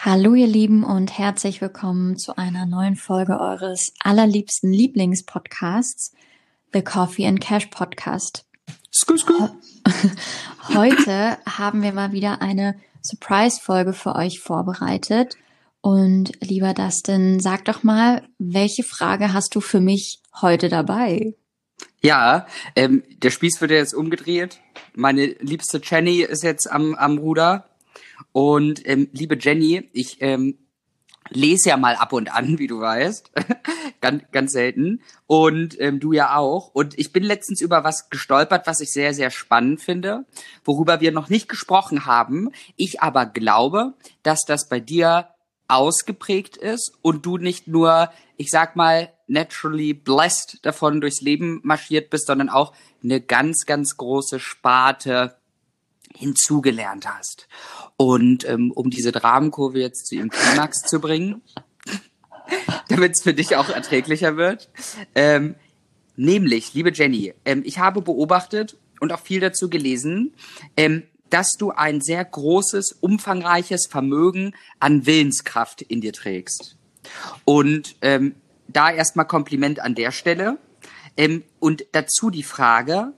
Hallo ihr Lieben und herzlich willkommen zu einer neuen Folge eures allerliebsten Lieblingspodcasts, The Coffee and Cash Podcast. Skü, skü. Heute haben wir mal wieder eine Surprise-Folge für euch vorbereitet. Und lieber Dustin, sag doch mal, welche Frage hast du für mich heute dabei? Ja, ähm, der Spieß wird ja jetzt umgedreht. Meine liebste Jenny ist jetzt am, am Ruder. Und ähm, liebe Jenny, ich ähm, lese ja mal ab und an, wie du weißt, ganz, ganz selten. Und ähm, du ja auch. Und ich bin letztens über was gestolpert, was ich sehr, sehr spannend finde, worüber wir noch nicht gesprochen haben. Ich aber glaube, dass das bei dir ausgeprägt ist und du nicht nur, ich sag mal, naturally blessed davon durchs Leben marschiert bist, sondern auch eine ganz, ganz große Sparte hinzugelernt hast. Und ähm, um diese Dramenkurve jetzt zu ihrem Klimax zu bringen, damit es für dich auch erträglicher wird, ähm, nämlich, liebe Jenny, ähm, ich habe beobachtet und auch viel dazu gelesen, ähm, dass du ein sehr großes, umfangreiches Vermögen an Willenskraft in dir trägst. Und ähm, da erstmal Kompliment an der Stelle. Ähm, und dazu die Frage,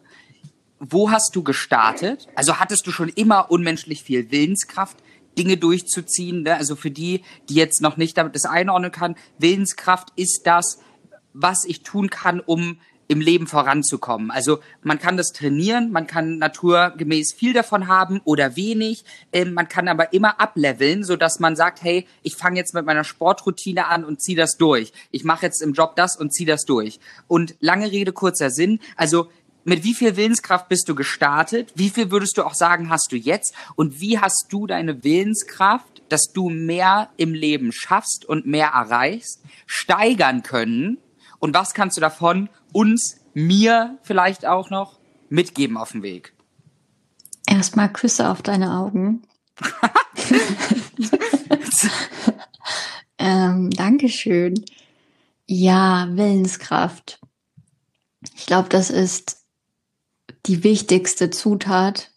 wo hast du gestartet? Also hattest du schon immer unmenschlich viel Willenskraft, Dinge durchzuziehen? Ne? Also für die, die jetzt noch nicht damit das einordnen kann, Willenskraft ist das, was ich tun kann, um im Leben voranzukommen. Also man kann das trainieren, man kann naturgemäß viel davon haben oder wenig. Ähm, man kann aber immer ableveln, so dass man sagt, hey, ich fange jetzt mit meiner Sportroutine an und ziehe das durch. Ich mache jetzt im Job das und ziehe das durch. Und lange Rede kurzer Sinn. Also mit wie viel Willenskraft bist du gestartet? Wie viel würdest du auch sagen, hast du jetzt? Und wie hast du deine Willenskraft, dass du mehr im Leben schaffst und mehr erreichst, steigern können? Und was kannst du davon uns, mir vielleicht auch noch mitgeben auf dem Weg? Erstmal Küsse auf deine Augen. ähm, Dankeschön. Ja, Willenskraft. Ich glaube, das ist die wichtigste Zutat,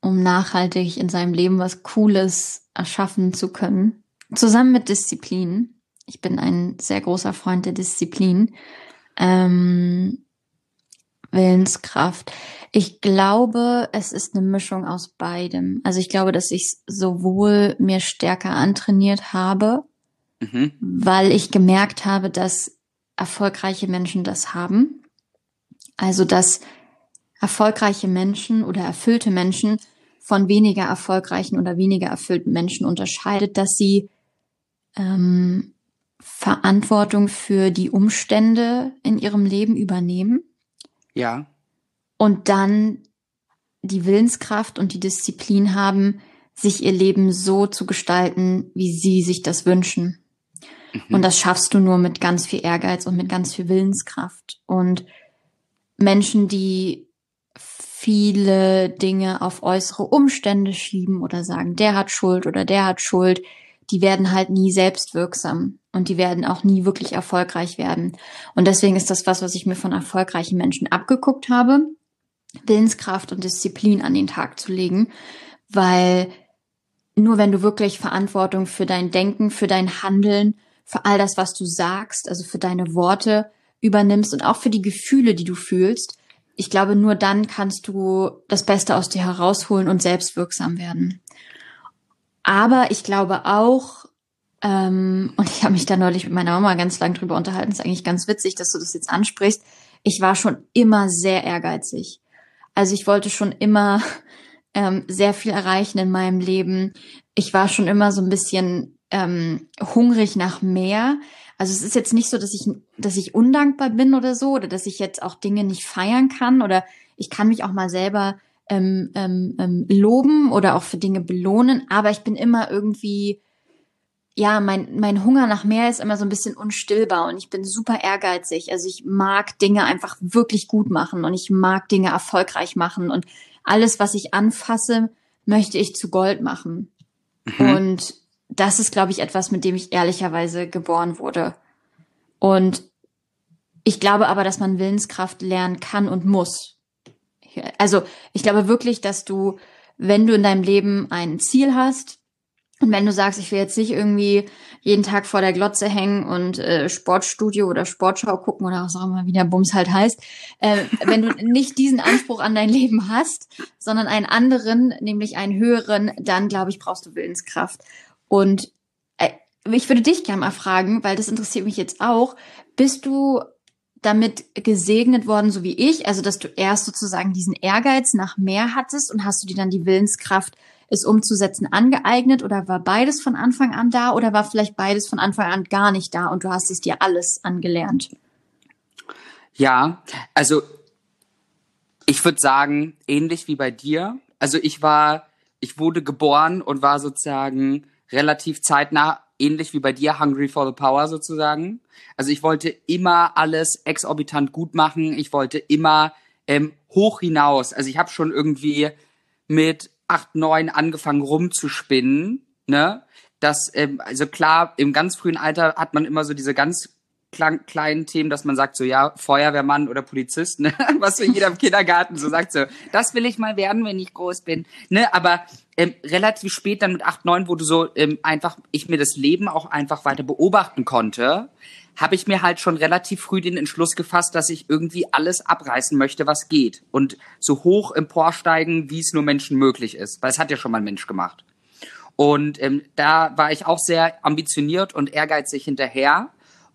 um nachhaltig in seinem Leben was Cooles erschaffen zu können. Zusammen mit Disziplin. Ich bin ein sehr großer Freund der Disziplin. Ähm, Willenskraft. Ich glaube, es ist eine Mischung aus beidem. Also ich glaube, dass ich sowohl mir stärker antrainiert habe, mhm. weil ich gemerkt habe, dass erfolgreiche Menschen das haben. Also dass erfolgreiche Menschen oder erfüllte Menschen von weniger erfolgreichen oder weniger erfüllten Menschen unterscheidet, dass sie ähm, Verantwortung für die Umstände in ihrem Leben übernehmen. Ja. Und dann die Willenskraft und die Disziplin haben, sich ihr Leben so zu gestalten, wie sie sich das wünschen. Mhm. Und das schaffst du nur mit ganz viel Ehrgeiz und mit ganz viel Willenskraft. Und Menschen, die viele Dinge auf äußere Umstände schieben oder sagen, der hat Schuld oder der hat Schuld, die werden halt nie selbstwirksam und die werden auch nie wirklich erfolgreich werden. Und deswegen ist das was, was ich mir von erfolgreichen Menschen abgeguckt habe, Willenskraft und Disziplin an den Tag zu legen, weil nur wenn du wirklich Verantwortung für dein Denken, für dein Handeln, für all das, was du sagst, also für deine Worte übernimmst und auch für die Gefühle, die du fühlst, ich glaube, nur dann kannst du das Beste aus dir herausholen und selbstwirksam werden. Aber ich glaube auch, ähm, und ich habe mich da neulich mit meiner Mama ganz lang drüber unterhalten, ist eigentlich ganz witzig, dass du das jetzt ansprichst. Ich war schon immer sehr ehrgeizig. Also ich wollte schon immer ähm, sehr viel erreichen in meinem Leben. Ich war schon immer so ein bisschen ähm, hungrig nach mehr. Also es ist jetzt nicht so, dass ich, dass ich undankbar bin oder so, oder dass ich jetzt auch Dinge nicht feiern kann oder ich kann mich auch mal selber ähm, ähm, ähm, loben oder auch für Dinge belohnen, aber ich bin immer irgendwie, ja, mein, mein Hunger nach mehr ist immer so ein bisschen unstillbar und ich bin super ehrgeizig. Also ich mag Dinge einfach wirklich gut machen und ich mag Dinge erfolgreich machen und alles, was ich anfasse, möchte ich zu Gold machen. Mhm. Und das ist, glaube ich, etwas, mit dem ich ehrlicherweise geboren wurde. Und ich glaube aber, dass man Willenskraft lernen kann und muss. Also ich glaube wirklich, dass du, wenn du in deinem Leben ein Ziel hast, Und wenn du sagst, ich will jetzt nicht irgendwie jeden Tag vor der Glotze hängen und äh, Sportstudio oder Sportschau gucken oder was auch immer, wie der Bums halt heißt, äh, wenn du nicht diesen Anspruch an dein Leben hast, sondern einen anderen, nämlich einen höheren, dann glaube ich, brauchst du Willenskraft. Und äh, ich würde dich gerne mal fragen, weil das interessiert mich jetzt auch, bist du damit gesegnet worden, so wie ich, also dass du erst sozusagen diesen Ehrgeiz nach mehr hattest und hast du dir dann die Willenskraft es umzusetzen, angeeignet oder war beides von Anfang an da oder war vielleicht beides von Anfang an gar nicht da und du hast es dir alles angelernt? Ja, also ich würde sagen, ähnlich wie bei dir. Also ich war, ich wurde geboren und war sozusagen relativ zeitnah, ähnlich wie bei dir, hungry for the power sozusagen. Also ich wollte immer alles exorbitant gut machen. Ich wollte immer ähm, hoch hinaus. Also ich habe schon irgendwie mit acht, neun angefangen rumzuspinnen, ne? Das, ähm, also klar, im ganz frühen Alter hat man immer so diese ganz kleinen Themen, dass man sagt so, ja, Feuerwehrmann oder Polizist, ne? was so jeder im Kindergarten so sagt so, das will ich mal werden, wenn ich groß bin, ne? Aber ähm, relativ spät, dann mit acht, neun, wo du so ähm, einfach, ich mir das Leben auch einfach weiter beobachten konnte, habe ich mir halt schon relativ früh den Entschluss gefasst, dass ich irgendwie alles abreißen möchte, was geht. Und so hoch emporsteigen, wie es nur Menschen möglich ist. Weil es hat ja schon mal ein Mensch gemacht. Und ähm, da war ich auch sehr ambitioniert und ehrgeizig hinterher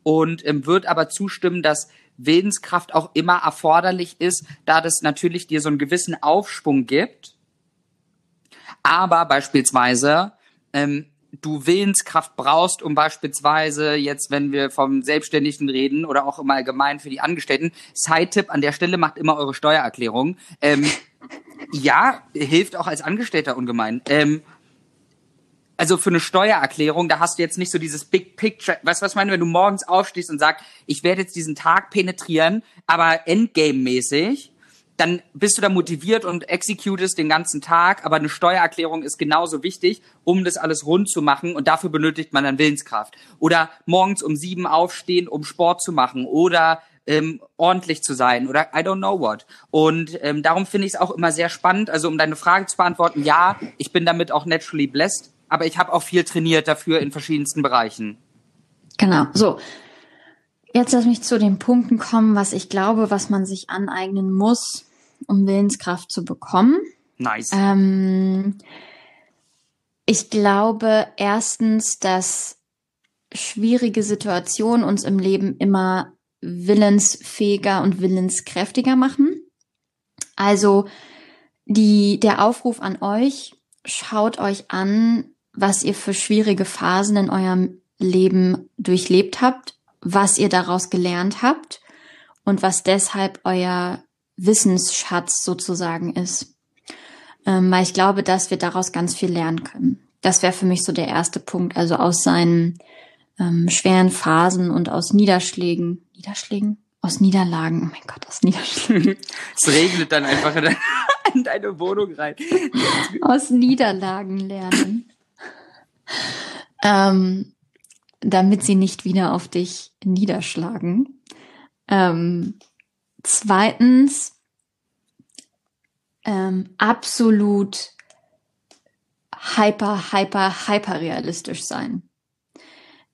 und ähm, wird aber zustimmen, dass Willenskraft auch immer erforderlich ist, da das natürlich dir so einen gewissen Aufschwung gibt. Aber beispielsweise ähm, du Willenskraft brauchst, um beispielsweise jetzt, wenn wir vom Selbstständigen reden oder auch im Allgemeinen für die Angestellten, Side-Tipp an der Stelle macht immer eure Steuererklärung. Ähm, ja, hilft auch als Angestellter ungemein. Ähm, also für eine Steuererklärung, da hast du jetzt nicht so dieses Big Picture. Weißt du, was ich meine? Wenn du morgens aufstehst und sagst, ich werde jetzt diesen Tag penetrieren, aber Endgame-mäßig, dann bist du da motiviert und executest den ganzen Tag, aber eine Steuererklärung ist genauso wichtig, um das alles rund zu machen und dafür benötigt man dann Willenskraft. Oder morgens um sieben aufstehen, um Sport zu machen oder ähm, ordentlich zu sein oder I don't know what. Und ähm, darum finde ich es auch immer sehr spannend. Also um deine Frage zu beantworten, ja, ich bin damit auch naturally blessed, aber ich habe auch viel trainiert dafür in verschiedensten Bereichen. Genau, so. Jetzt lass mich zu den Punkten kommen, was ich glaube, was man sich aneignen muss, um Willenskraft zu bekommen. Nice. Ähm, ich glaube erstens, dass schwierige Situationen uns im Leben immer willensfähiger und willenskräftiger machen. Also die, der Aufruf an euch, schaut euch an, was ihr für schwierige Phasen in eurem Leben durchlebt habt, was ihr daraus gelernt habt und was deshalb euer Wissensschatz sozusagen ist. Ähm, weil ich glaube, dass wir daraus ganz viel lernen können. Das wäre für mich so der erste Punkt. Also aus seinen ähm, schweren Phasen und aus Niederschlägen. Niederschlägen? Aus Niederlagen. Oh mein Gott, aus Niederschlägen. es regnet dann einfach in deine, in deine Wohnung rein. aus Niederlagen lernen. Ähm, damit sie nicht wieder auf dich niederschlagen. Ähm, Zweitens, ähm, absolut hyper, hyper, hyper realistisch sein.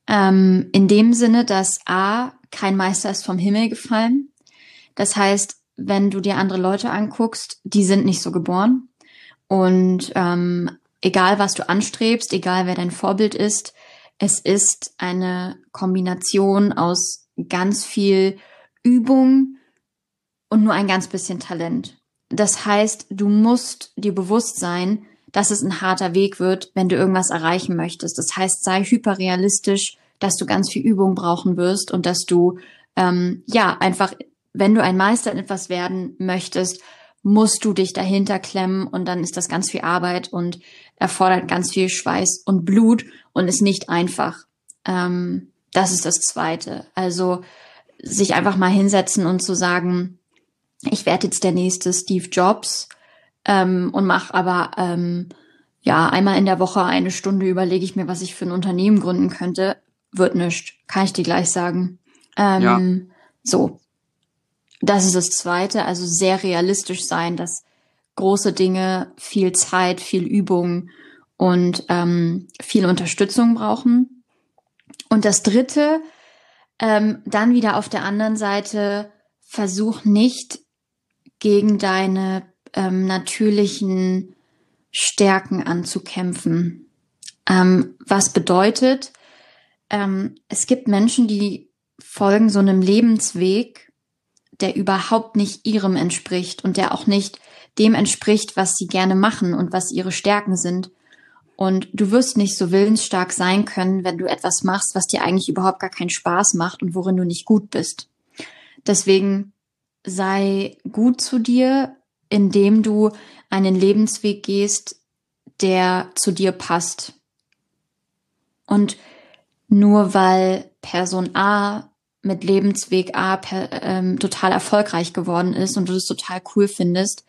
Ähm, in dem Sinne, dass A, kein Meister ist vom Himmel gefallen. Das heißt, wenn du dir andere Leute anguckst, die sind nicht so geboren. Und ähm, egal, was du anstrebst, egal, wer dein Vorbild ist, es ist eine Kombination aus ganz viel Übung, und nur ein ganz bisschen Talent. Das heißt, du musst dir bewusst sein, dass es ein harter Weg wird, wenn du irgendwas erreichen möchtest. Das heißt, sei hyperrealistisch, dass du ganz viel Übung brauchen wirst und dass du ähm, ja einfach, wenn du ein Meister in etwas werden möchtest, musst du dich dahinter klemmen und dann ist das ganz viel Arbeit und erfordert ganz viel Schweiß und Blut und ist nicht einfach. Ähm, das ist das Zweite. Also sich einfach mal hinsetzen und zu sagen, ich werde jetzt der nächste Steve Jobs ähm, und mache aber ähm, ja einmal in der Woche eine Stunde überlege ich mir, was ich für ein Unternehmen gründen könnte. Wird nicht, kann ich dir gleich sagen. Ähm, ja. So, das ist das Zweite. Also sehr realistisch sein, dass große Dinge viel Zeit, viel Übung und ähm, viel Unterstützung brauchen. Und das Dritte, ähm, dann wieder auf der anderen Seite, versuch nicht gegen deine ähm, natürlichen Stärken anzukämpfen. Ähm, was bedeutet, ähm, es gibt Menschen, die folgen so einem Lebensweg, der überhaupt nicht ihrem entspricht und der auch nicht dem entspricht, was sie gerne machen und was ihre Stärken sind. Und du wirst nicht so willensstark sein können, wenn du etwas machst, was dir eigentlich überhaupt gar keinen Spaß macht und worin du nicht gut bist. Deswegen sei gut zu dir, indem du einen Lebensweg gehst, der zu dir passt. Und nur weil Person A mit Lebensweg A per, ähm, total erfolgreich geworden ist und du das total cool findest,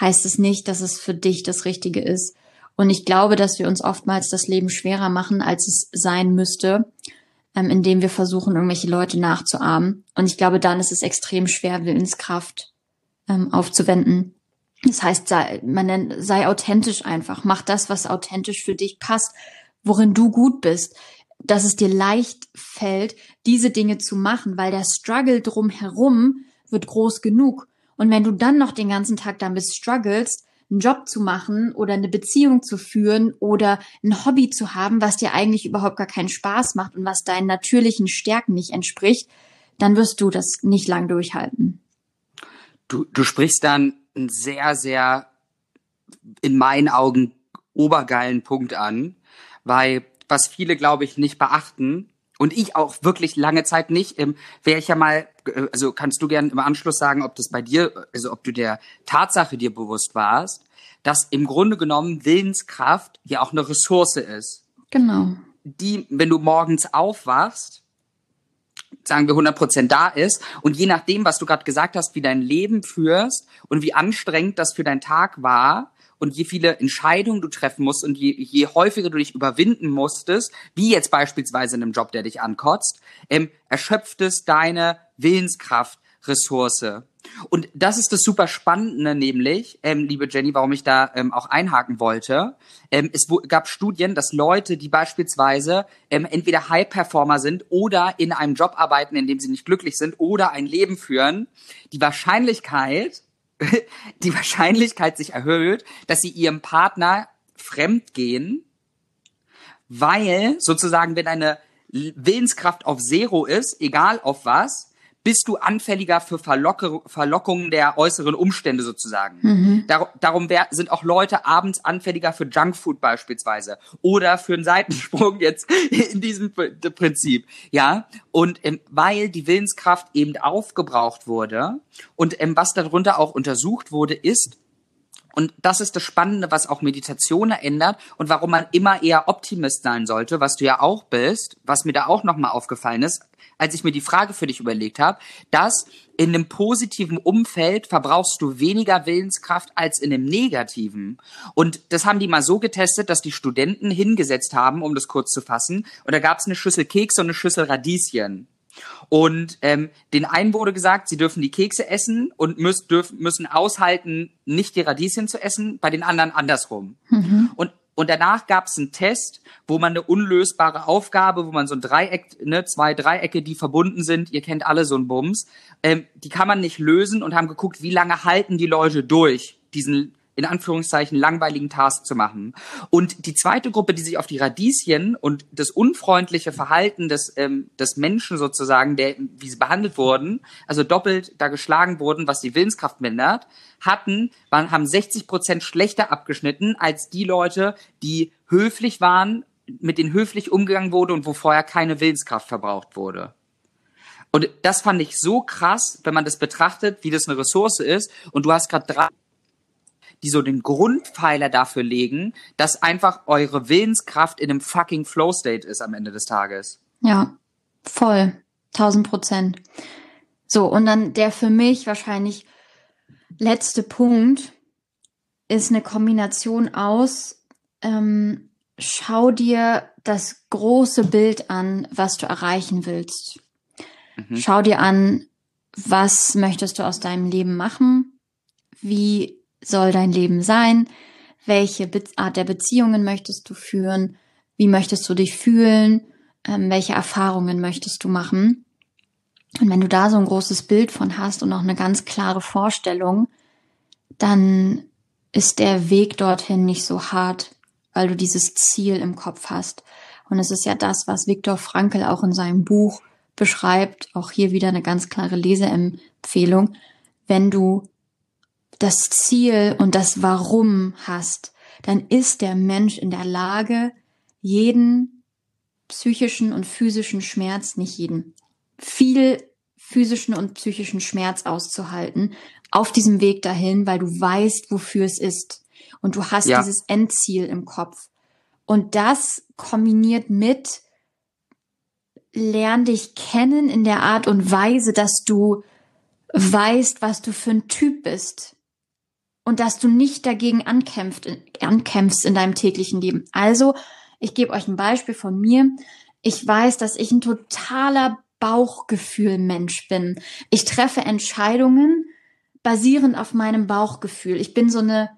heißt es nicht, dass es für dich das Richtige ist. Und ich glaube, dass wir uns oftmals das Leben schwerer machen, als es sein müsste, ähm, indem wir versuchen, irgendwelche Leute nachzuahmen. Und ich glaube, dann ist es extrem schwer, Willenskraft ähm, aufzuwenden. Das heißt, sei, man nennt, sei authentisch einfach. Mach das, was authentisch für dich passt, worin du gut bist. Dass es dir leicht fällt, diese Dinge zu machen, weil der Struggle drumherum wird groß genug. Und wenn du dann noch den ganzen Tag damit strugglest, einen Job zu machen oder eine Beziehung zu führen oder ein Hobby zu haben, was dir eigentlich überhaupt gar keinen Spaß macht und was deinen natürlichen Stärken nicht entspricht, dann wirst du das nicht lang durchhalten. Du, du sprichst dann einen sehr, sehr in meinen Augen obergeilen Punkt an, weil was viele, glaube ich, nicht beachten, und ich auch wirklich lange Zeit nicht. Ähm, Wäre ich ja mal, äh, also kannst du gerne im Anschluss sagen, ob das bei dir, also ob du der Tatsache dir bewusst warst, dass im Grunde genommen Willenskraft ja auch eine Ressource ist. Genau. Die, wenn du morgens aufwachst, sagen wir 100 Prozent da ist und je nachdem, was du gerade gesagt hast, wie dein Leben führst und wie anstrengend das für deinen Tag war, und je viele Entscheidungen du treffen musst und je, je häufiger du dich überwinden musstest, wie jetzt beispielsweise in einem Job, der dich ankotzt, ähm, erschöpft es deine Willenskraft, Ressource. Und das ist das super Spannende, nämlich, ähm, liebe Jenny, warum ich da ähm, auch einhaken wollte. Ähm, es gab Studien, dass Leute, die beispielsweise ähm, entweder High-Performer sind oder in einem Job arbeiten, in dem sie nicht glücklich sind oder ein Leben führen, die Wahrscheinlichkeit, die Wahrscheinlichkeit sich erhöht, dass sie ihrem Partner fremd gehen, weil sozusagen, wenn eine Willenskraft auf Zero ist, egal auf was, bist du anfälliger für Verlocke, Verlockungen der äußeren Umstände sozusagen. Mhm. Dar darum wär, sind auch Leute abends anfälliger für Junkfood beispielsweise oder für einen Seitensprung jetzt in diesem Prinzip. Ja, und ähm, weil die Willenskraft eben aufgebraucht wurde und ähm, was darunter auch untersucht wurde, ist, und das ist das Spannende, was auch Meditation ändert und warum man immer eher Optimist sein sollte, was du ja auch bist, was mir da auch nochmal aufgefallen ist als ich mir die Frage für dich überlegt habe, dass in einem positiven Umfeld verbrauchst du weniger Willenskraft als in einem negativen. Und das haben die mal so getestet, dass die Studenten hingesetzt haben, um das kurz zu fassen. Und da gab es eine Schüssel Keks und eine Schüssel Radieschen. Und ähm, den einen wurde gesagt, sie dürfen die Kekse essen und müssen, dürfen, müssen aushalten, nicht die Radieschen zu essen, bei den anderen andersrum. Mhm. Und und danach gab es einen Test, wo man eine unlösbare Aufgabe, wo man so ein Dreieck, ne, zwei Dreiecke, die verbunden sind, ihr kennt alle so einen Bums, ähm, die kann man nicht lösen und haben geguckt, wie lange halten die Leute durch, diesen in Anführungszeichen langweiligen Task zu machen. Und die zweite Gruppe, die sich auf die Radieschen und das unfreundliche Verhalten des, ähm, des Menschen sozusagen, der, wie sie behandelt wurden, also doppelt da geschlagen wurden, was die Willenskraft mindert, hatten, waren, haben 60 Prozent schlechter abgeschnitten als die Leute, die höflich waren, mit denen höflich umgegangen wurde und wo vorher keine Willenskraft verbraucht wurde. Und das fand ich so krass, wenn man das betrachtet, wie das eine Ressource ist. Und du hast gerade drei die so den Grundpfeiler dafür legen, dass einfach eure Willenskraft in einem fucking Flow-State ist am Ende des Tages. Ja, voll. Tausend Prozent. So, und dann der für mich wahrscheinlich letzte Punkt ist eine Kombination aus, ähm, schau dir das große Bild an, was du erreichen willst. Mhm. Schau dir an, was möchtest du aus deinem Leben machen? Wie soll dein Leben sein? welche Be Art der Beziehungen möchtest du führen, wie möchtest du dich fühlen, ähm, welche Erfahrungen möchtest du machen. Und wenn du da so ein großes Bild von hast und auch eine ganz klare Vorstellung, dann ist der Weg dorthin nicht so hart, weil du dieses Ziel im Kopf hast. Und es ist ja das, was Viktor Frankl auch in seinem Buch beschreibt, auch hier wieder eine ganz klare Leseempfehlung, wenn du das Ziel und das Warum hast, dann ist der Mensch in der Lage, jeden psychischen und physischen Schmerz, nicht jeden, viel physischen und psychischen Schmerz auszuhalten auf diesem Weg dahin, weil du weißt, wofür es ist. Und du hast ja. dieses Endziel im Kopf. Und das kombiniert mit, lern dich kennen in der Art und Weise, dass du weißt, was du für ein Typ bist. Und dass du nicht dagegen ankämpft, ankämpfst in deinem täglichen Leben. Also, ich gebe euch ein Beispiel von mir. Ich weiß, dass ich ein totaler Bauchgefühl-Mensch bin. Ich treffe Entscheidungen basierend auf meinem Bauchgefühl. Ich bin so eine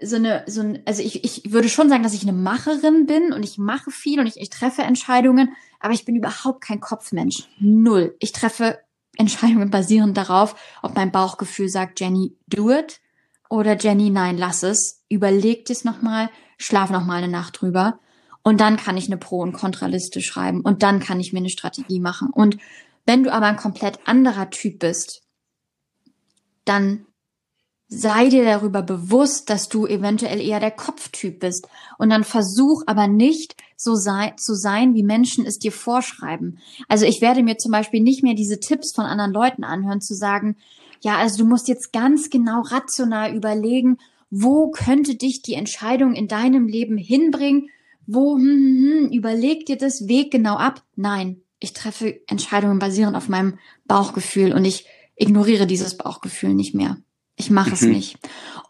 so eine, so ein, also ich, ich würde schon sagen, dass ich eine Macherin bin und ich mache viel und ich, ich treffe Entscheidungen, aber ich bin überhaupt kein Kopfmensch. Null. Ich treffe Entscheidungen basierend darauf, ob mein Bauchgefühl sagt, Jenny, do it oder Jenny, nein, lass es. Überleg es nochmal, schlaf nochmal eine Nacht drüber und dann kann ich eine Pro- und Kontraliste schreiben und dann kann ich mir eine Strategie machen. Und wenn du aber ein komplett anderer Typ bist, dann sei dir darüber bewusst, dass du eventuell eher der Kopftyp bist. Und dann versuch aber nicht so sei, zu sein, wie Menschen es dir vorschreiben. Also ich werde mir zum Beispiel nicht mehr diese Tipps von anderen Leuten anhören, zu sagen, ja, also du musst jetzt ganz genau rational überlegen, wo könnte dich die Entscheidung in deinem Leben hinbringen? Wo, hm, hm, hm, überleg dir das Weg genau ab. Nein, ich treffe Entscheidungen basierend auf meinem Bauchgefühl und ich ignoriere dieses Bauchgefühl nicht mehr. Ich mache es mhm. nicht.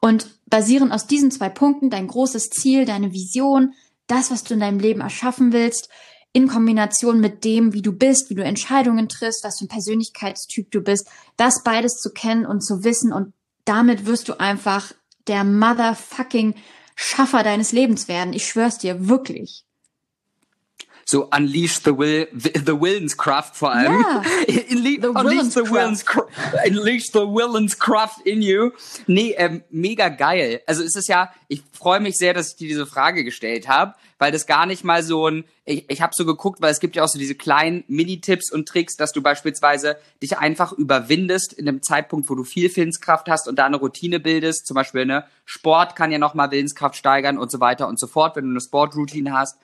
Und basierend aus diesen zwei Punkten, dein großes Ziel, deine Vision, das, was du in deinem Leben erschaffen willst, in Kombination mit dem, wie du bist, wie du Entscheidungen triffst, was für ein Persönlichkeitstyp du bist, das beides zu kennen und zu wissen und damit wirst du einfach der motherfucking Schaffer deines Lebens werden. Ich schwör's dir, wirklich so unleash the will the, the Willenskraft vor allem. Yeah, the unleash the Willens unleash the Willenskraft in you. Nee, ähm, mega geil. Also es ist ja, ich freue mich sehr, dass ich dir diese Frage gestellt habe, weil das gar nicht mal so ein ich, ich habe so geguckt, weil es gibt ja auch so diese kleinen Mini-Tipps und Tricks, dass du beispielsweise dich einfach überwindest in einem Zeitpunkt, wo du viel Willenskraft hast und da eine Routine bildest. Zum Beispiel, ne, Sport kann ja nochmal Willenskraft steigern und so weiter und so fort, wenn du eine Sportroutine hast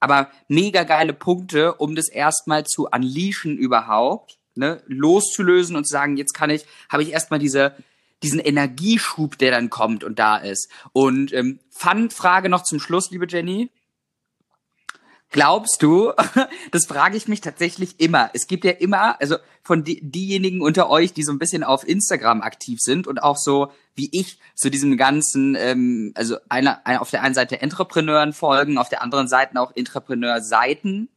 aber mega geile Punkte, um das erstmal zu unleashen überhaupt, ne, loszulösen und zu sagen, jetzt kann ich, habe ich erstmal diese diesen Energieschub, der dann kommt und da ist. Und ähm, Fun-Frage noch zum Schluss, liebe Jenny. Glaubst du, das frage ich mich tatsächlich immer. Es gibt ja immer, also von die, diejenigen unter euch, die so ein bisschen auf Instagram aktiv sind und auch so wie ich zu diesem ganzen, ähm, also einer, einer auf der einen Seite Entrepreneuren folgen, auf der anderen Seite auch Entrepreneur-Seiten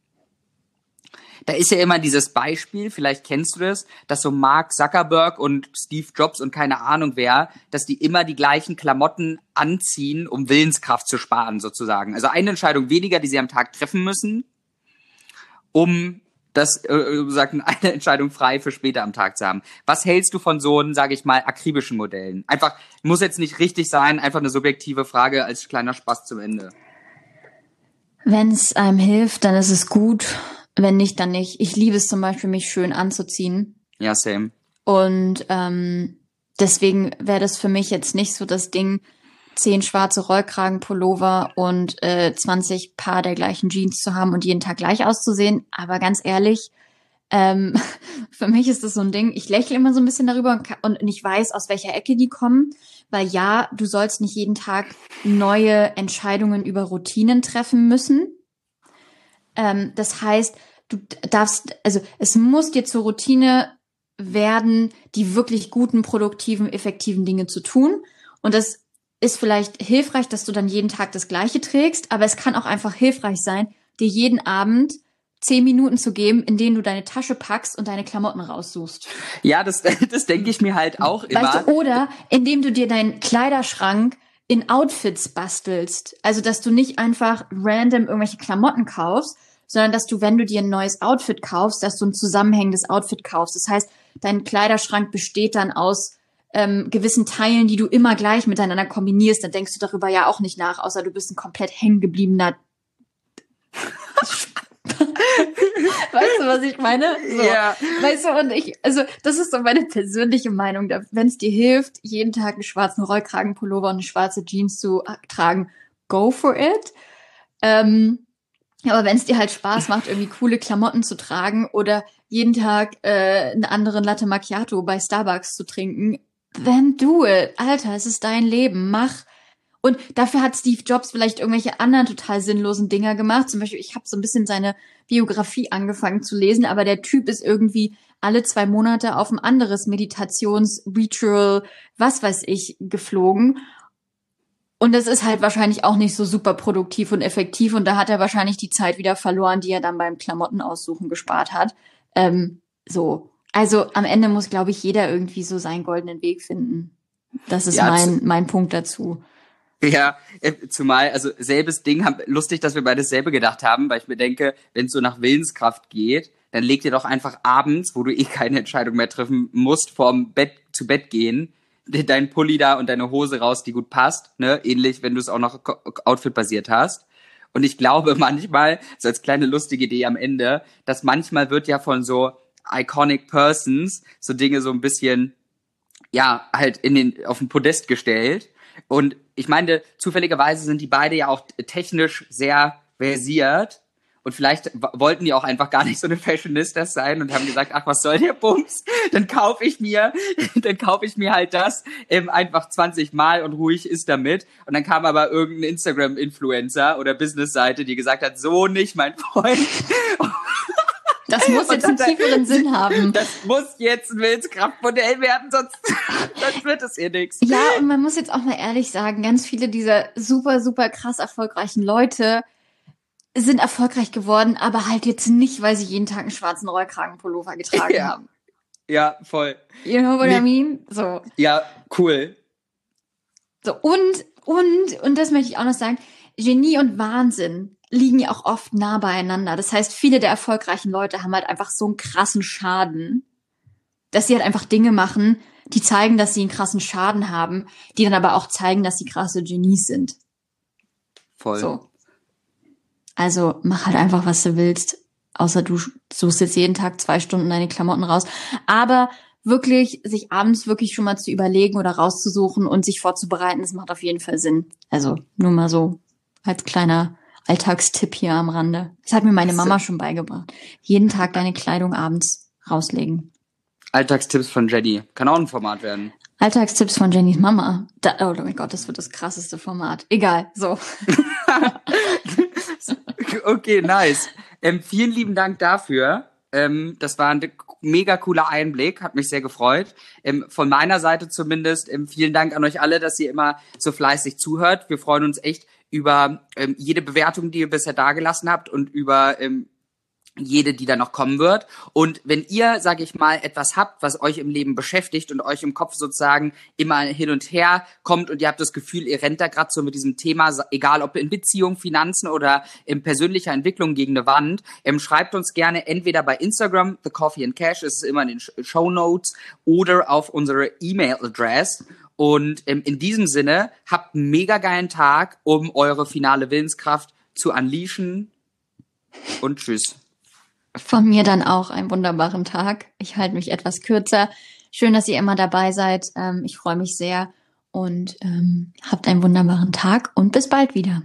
da ist ja immer dieses Beispiel, vielleicht kennst du das, dass so Mark Zuckerberg und Steve Jobs und keine Ahnung wer, dass die immer die gleichen Klamotten anziehen, um Willenskraft zu sparen sozusagen. Also eine Entscheidung weniger, die sie am Tag treffen müssen, um das äh, sagen eine Entscheidung frei für später am Tag zu haben. Was hältst du von so, sage ich mal, akribischen Modellen? Einfach muss jetzt nicht richtig sein, einfach eine subjektive Frage als kleiner Spaß zum Ende. Wenn es einem hilft, dann ist es gut. Wenn nicht, dann nicht. Ich liebe es zum Beispiel, mich schön anzuziehen. Ja, same. Und ähm, deswegen wäre das für mich jetzt nicht so das Ding, zehn schwarze Rollkragenpullover und äh, 20 Paar der gleichen Jeans zu haben und jeden Tag gleich auszusehen. Aber ganz ehrlich, ähm, für mich ist das so ein Ding, ich lächle immer so ein bisschen darüber und, und ich weiß, aus welcher Ecke die kommen. Weil ja, du sollst nicht jeden Tag neue Entscheidungen über Routinen treffen müssen. Ähm, das heißt, du darfst, also es muss dir zur Routine werden, die wirklich guten, produktiven, effektiven Dinge zu tun. Und das ist vielleicht hilfreich, dass du dann jeden Tag das Gleiche trägst, aber es kann auch einfach hilfreich sein, dir jeden Abend zehn Minuten zu geben, in denen du deine Tasche packst und deine Klamotten raussuchst. Ja, das, das denke ich mir halt auch weißt immer. Du, oder indem du dir deinen Kleiderschrank in Outfits bastelst. Also, dass du nicht einfach random irgendwelche Klamotten kaufst, sondern dass du, wenn du dir ein neues Outfit kaufst, dass du ein zusammenhängendes Outfit kaufst. Das heißt, dein Kleiderschrank besteht dann aus ähm, gewissen Teilen, die du immer gleich miteinander kombinierst. Dann denkst du darüber ja auch nicht nach, außer du bist ein komplett hängengebliebener weißt du, was ich meine? So. Ja. Weißt du, und ich, also das ist so meine persönliche Meinung. Wenn es dir hilft, jeden Tag einen schwarzen Rollkragenpullover und eine schwarze Jeans zu tragen, go for it. Ähm, aber wenn es dir halt Spaß macht, irgendwie coole Klamotten zu tragen oder jeden Tag äh, einen anderen Latte Macchiato bei Starbucks zu trinken, then do it. Alter, es ist dein Leben. Mach und dafür hat Steve Jobs vielleicht irgendwelche anderen total sinnlosen Dinger gemacht. Zum Beispiel, ich habe so ein bisschen seine Biografie angefangen zu lesen, aber der Typ ist irgendwie alle zwei Monate auf ein anderes Meditations-Ritual, was weiß ich, geflogen. Und das ist halt wahrscheinlich auch nicht so super produktiv und effektiv. Und da hat er wahrscheinlich die Zeit wieder verloren, die er dann beim Klamottenaussuchen gespart hat. Ähm, so. Also am Ende muss, glaube ich, jeder irgendwie so seinen goldenen Weg finden. Das ist ja, mein, mein Punkt dazu. Ja, äh, zumal, also selbes Ding, lustig, dass wir beide dasselbe gedacht haben, weil ich mir denke, wenn es so nach Willenskraft geht, dann leg dir doch einfach abends, wo du eh keine Entscheidung mehr treffen musst, vorm Bett zu Bett gehen, dein Pulli da und deine Hose raus, die gut passt, ne? Ähnlich, wenn du es auch noch Outfit-basiert hast. Und ich glaube manchmal, so als kleine lustige Idee am Ende, dass manchmal wird ja von so iconic Persons so Dinge so ein bisschen, ja, halt in den, auf den Podest gestellt. Und ich meine, zufälligerweise sind die beide ja auch technisch sehr versiert. Und vielleicht wollten die auch einfach gar nicht so eine Fashionistas sein und haben gesagt, ach, was soll der Bums? Dann kaufe ich mir, dann kaufe ich mir halt das ähm, einfach 20 Mal und ruhig ist damit. Und dann kam aber irgendein Instagram-Influencer oder Business-Seite, die gesagt hat, so nicht, mein Freund. Das muss jetzt einen tieferen Sinn haben. Das muss jetzt ein Willenskraftmodell werden, sonst, sonst wird es ihr nichts. Ja, und man muss jetzt auch mal ehrlich sagen, ganz viele dieser super, super krass erfolgreichen Leute sind erfolgreich geworden, aber halt jetzt nicht, weil sie jeden Tag einen schwarzen Rollkragenpullover getragen ja. haben. Ja, voll. You know what nee. I mean? So. Ja, cool. So, und, und, und das möchte ich auch noch sagen, Genie und Wahnsinn liegen ja auch oft nah beieinander. Das heißt, viele der erfolgreichen Leute haben halt einfach so einen krassen Schaden, dass sie halt einfach Dinge machen, die zeigen, dass sie einen krassen Schaden haben, die dann aber auch zeigen, dass sie krasse Genies sind. Voll. So. Also mach halt einfach, was du willst. Außer du suchst jetzt jeden Tag zwei Stunden deine Klamotten raus. Aber wirklich, sich abends wirklich schon mal zu überlegen oder rauszusuchen und sich vorzubereiten, das macht auf jeden Fall Sinn. Also nur mal so als kleiner Alltagstipp hier am Rande. Das hat mir meine Mama schon beigebracht. Jeden Tag deine Kleidung abends rauslegen. Alltagstipps von Jenny. Kann auch ein Format werden. Alltagstipps von Jennys Mama. Da, oh mein Gott, das wird das krasseste Format. Egal, so. okay, nice. Ähm, vielen lieben Dank dafür. Ähm, das war ein mega cooler Einblick, hat mich sehr gefreut. Ähm, von meiner Seite zumindest ähm, vielen Dank an euch alle, dass ihr immer so fleißig zuhört. Wir freuen uns echt über ähm, jede Bewertung, die ihr bisher dagelassen habt und über ähm, jede, die da noch kommen wird. Und wenn ihr, sage ich mal, etwas habt, was euch im Leben beschäftigt und euch im Kopf sozusagen immer hin und her kommt und ihr habt das Gefühl, ihr rennt da gerade so mit diesem Thema, egal ob in Beziehung, Finanzen oder in persönlicher Entwicklung gegen eine Wand, ähm, schreibt uns gerne entweder bei Instagram, The Coffee and Cash, ist immer in den Show Notes, oder auf unsere E-Mail-Adress. Und ähm, in diesem Sinne, habt einen mega geilen Tag, um eure finale Willenskraft zu unleashen. Und tschüss. Von mir dann auch einen wunderbaren Tag. Ich halte mich etwas kürzer. Schön, dass ihr immer dabei seid. Ähm, ich freue mich sehr und ähm, habt einen wunderbaren Tag und bis bald wieder.